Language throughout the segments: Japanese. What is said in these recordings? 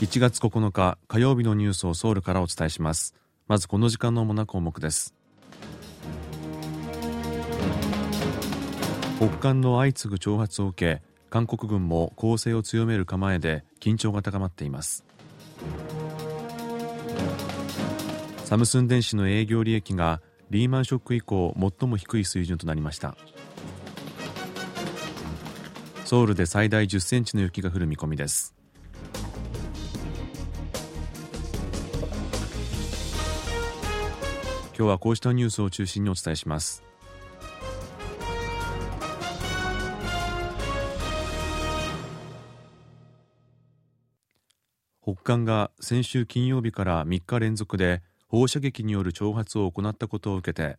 1月9日火曜日のニュースをソウルからお伝えします。まずこの時間の主な項目です。北韓の相次ぐ挑発を受け韓国軍も攻勢を強める構えで緊張が高まっています。サムスン電子の営業利益がリーマンショック以降最も低い水準となりました。ソウルで最大10センチの雪が降る見込みです。今日はこうしたニュースを中心にお伝えします。北韓が先週金曜日から3日連続で放射撃による挑発を行ったことを受けて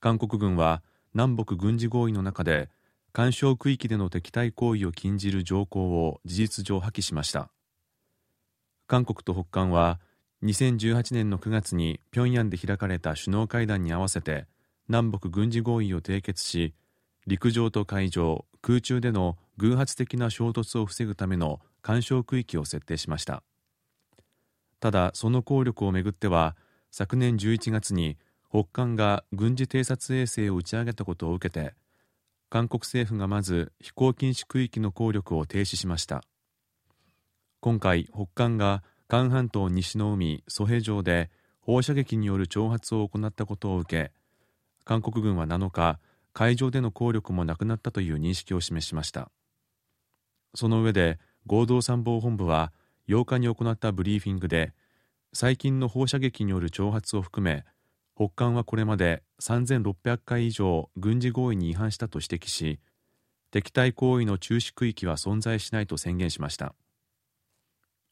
韓国軍は南北軍事合意の中で干渉区域での敵対行為を禁じる条項を事実上破棄しました。韓国と北韓は2018年の9月に平壌で開かれた首脳会談に合わせて南北軍事合意を締結し陸上と海上空中での偶発的な衝突を防ぐための干渉区域を設定しました。ただその効力をめぐっては昨年11月に北韓が軍事偵察衛星を打ち上げたことを受けて韓国政府がまず飛行禁止区域の効力を停止しました。今回北韓が韓半島西の海ソヘ城で放射撃による挑発を行ったことを受け韓国軍は7日海上での効力もなくなったという認識を示しました。その上で合同参謀本部は8日に行ったブリーフィングで最近の放射撃による挑発を含め北韓はこれまで3600回以上軍事合意に違反したと指摘し敵対行為の中止区域は存在しないと宣言しました。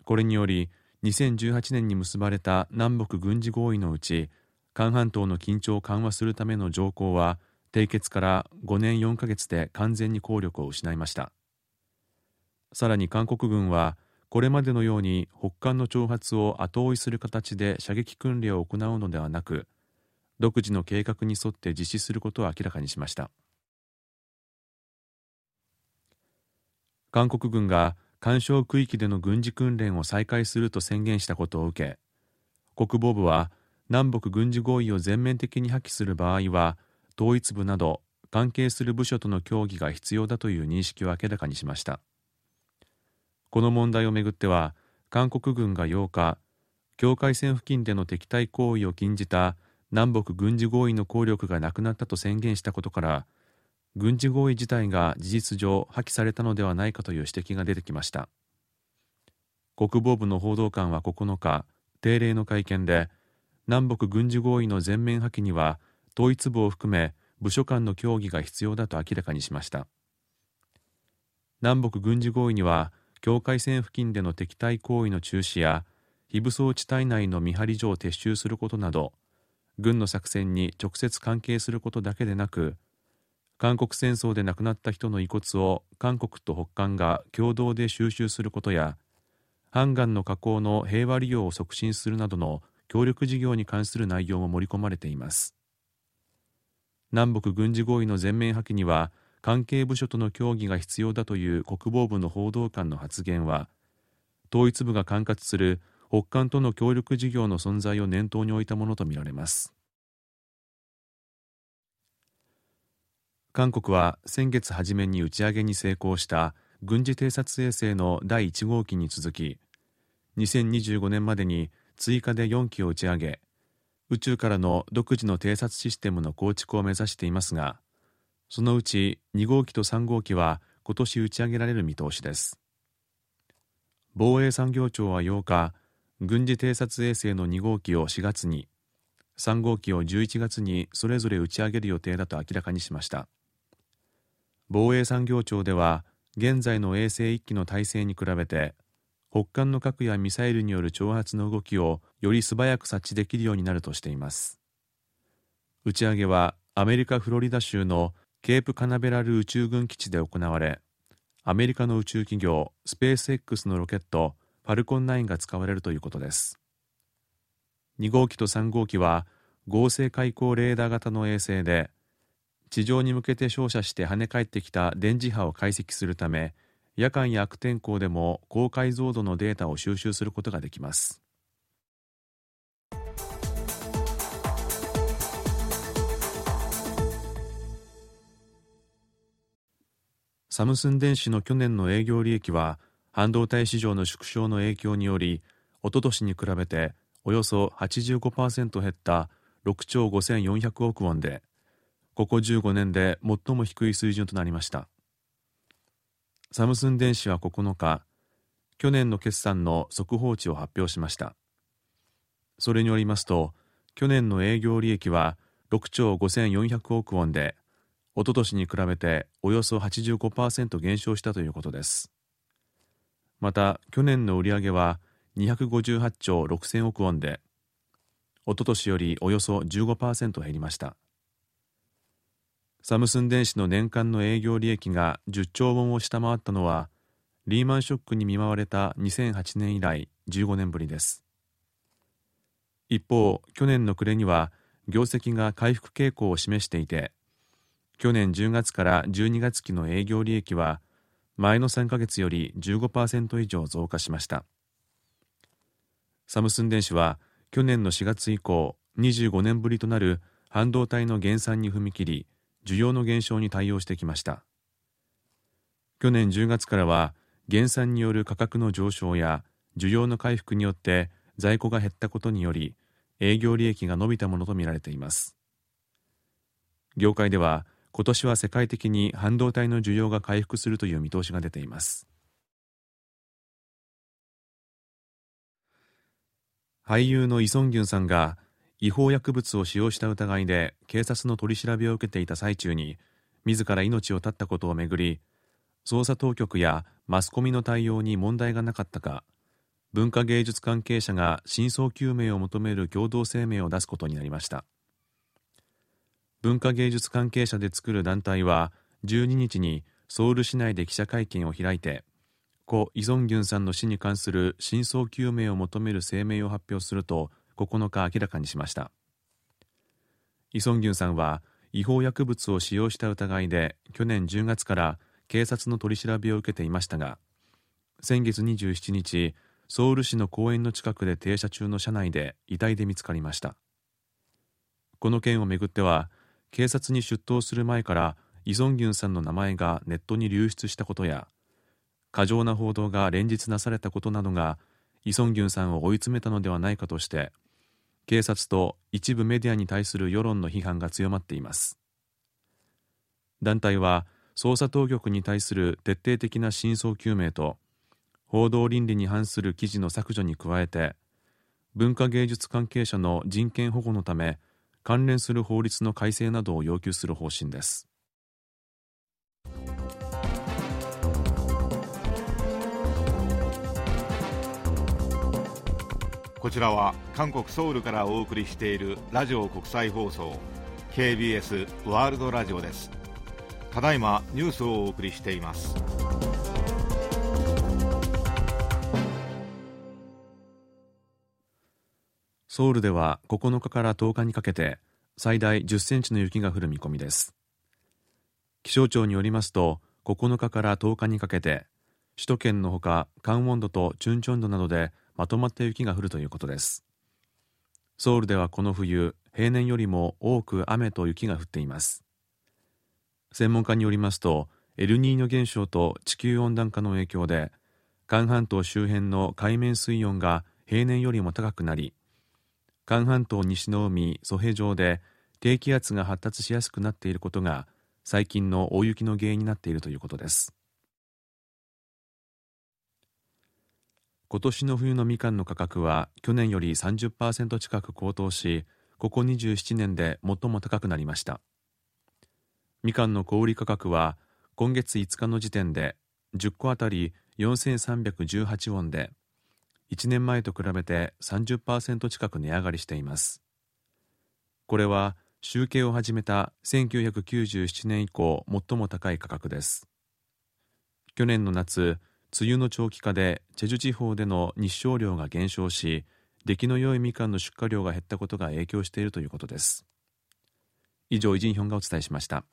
これにより2018年に結ばれた南北軍事合意のうち韓半島の緊張を緩和するための条項は締結から5年4ヶ月で完全に効力を失いました。さらに韓国軍はこれまでのように北韓の挑発を後追いする形で射撃訓練を行うのではなく独自の計画に沿って実施することを明らかにしました。韓国軍が干渉区域での軍事訓練を再開すると宣言したことを受け国防部は南北軍事合意を全面的に破棄する場合は統一部など関係する部署との協議が必要だという認識を明らかにしました。この問題をめぐっては韓国軍が8日境界線付近での敵対行為を禁じた南北軍事合意の効力がなくなったと宣言したことから軍事合意自体が事実上破棄されたのではないかという指摘が出てきました。国防部の報道官は9日定例の会見で南北軍事合意の全面破棄には統一部を含め部署間の協議が必要だと明らかにしました。南北軍事合意には境界線付近での敵対行為の中止や非武装地帯内の見張り所を撤収することなど軍の作戦に直接関係することだけでなく韓国戦争で亡くなった人の遺骨を韓国と北韓が共同で収集することやハンガンの加工の平和利用を促進するなどの協力事業に関する内容も盛り込まれています。南北軍事合意の全面破棄には関係部署との協議が必要だという国防部の報道官の発言は統一部が管轄する北韓との協力事業の存在を念頭に置いたものとみられます。韓国は先月初めに打ち上げに成功した軍事偵察衛星の第1号機に続き2025年までに追加で4機を打ち上げ宇宙からの独自の偵察システムの構築を目指していますがそのうち2号機と3号機は今年打ち上げられる見通しです。防衛産業庁は8日軍事偵察衛星の2号機を4月に3号機を11月にそれぞれ打ち上げる予定だと明らかにしました。防衛産業庁では現在の衛星1機の体制に比べて北韓の核やミサイルによる挑発の動きをより素早く察知できるようになるとしています。打ち上げはアメリカ・フロリダ州のケープカナベラル宇宙軍基地で行われアメリカの宇宙企業スペース X のロケットファルコン9が使われるということです。2号機と3号機は合成開口レーダー型の衛星で地上に向けて照射して跳ね返ってきた電磁波を解析するため夜間や悪天候でも高解像度のデータを収集することができます。サムスン電子の去年の営業利益は半導体市場の縮小の影響によりおととしに比べておよそ85%減った6兆5400億ウォンでここ15年で最も低い水準となりました。サムスン電子は9日去年の決算の速報値を発表しました。それによりますと去年の営業利益は6兆5400億ウォンでおととしに比べておよそ85%減少したということです。また去年の売上は258兆6000億ウォンでおととしよりおよそ15%減りました。サムスン電子の年間の営業利益が10兆ウォンを下回ったのはリーマンショックに見舞われた2008年以来15年ぶりです。一方去年の暮れには業績が回復傾向を示していて去年10月から12月期の営業利益は前の3ヶ月より15%以上増加しました。サムスン電子は去年の4月以降25年ぶりとなる半導体の減産に踏み切り需要の減少に対応してきました。去年10月からは減産による価格の上昇や需要の回復によって在庫が減ったことにより営業利益が伸びたものとみられています。業界では今年は世界的に半導体の需要が回復するという見通しが出ています。俳優のイ・ソンギュンさんが違法薬物を使用した疑いで警察の取り調べを受けていた最中に自ら命を絶ったことをめぐり捜査当局やマスコミの対応に問題がなかったか文化芸術関係者が真相究明を求める共同声明を出すことになりました。文化芸術関係者で作る団体は12日にソウル市内で記者会見を開いて故イ・ソンギュンさんの死に関する真相究明を求める声明を発表すると9日明らかにしました。イ・ソンギュンさんは違法薬物を使用した疑いで去年10月から警察の取り調べを受けていましたが先月27日ソウル市の公園の近くで停車中の車内で遺体で見つかりました。この件をめぐっては警察に出頭する前からイ・ソンギュンさんの名前がネットに流出したことや過剰な報道が連日なされたことなどがイ・ソンギュンさんを追い詰めたのではないかとして警察と一部メディアに対する世論の批判が強まっています。団体は捜査当局に対する徹底的な真相究明と報道倫理に反する記事の削除に加えて文化芸術関係者の人権保護のため関連する法律の改正などを要求する方針です。こちらは韓国ソウルからお送りしているラジオ国際放送 KBS ワールドラジオです。ただいまニュースをお送りしています。ソウルでは9日から10日にかけて最大10センチの雪が降る見込みです。気象庁によりますと9日から10日にかけて首都圏のほかカンウォンドとチュンチョンドなどでまとまった雪が降るということです。ソウルではこの冬平年よりも多く雨と雪が降っています。専門家によりますとエルニーニョ現象と地球温暖化の影響で韓半島周辺の海面水温が平年よりも高くなり韓半島西の海ソヘ上で低気圧が発達しやすくなっていることが最近の大雪の原因になっているということです。今年の冬のみかんの価格は去年より30%近く高騰しここ27年で最も高くなりました。みかんの小売価格は今月5日の時点で10個あたり4318ウォンで1年前と比べて30%近く値上がりしています。これは集計を始めた1997年以降最も高い価格です。去年の夏梅雨の長期化でチェジュ地方での日照量が減少し出来の良いみかんの出荷量が減ったことが影響しているということです。以上イジンヒョンがお伝えしました。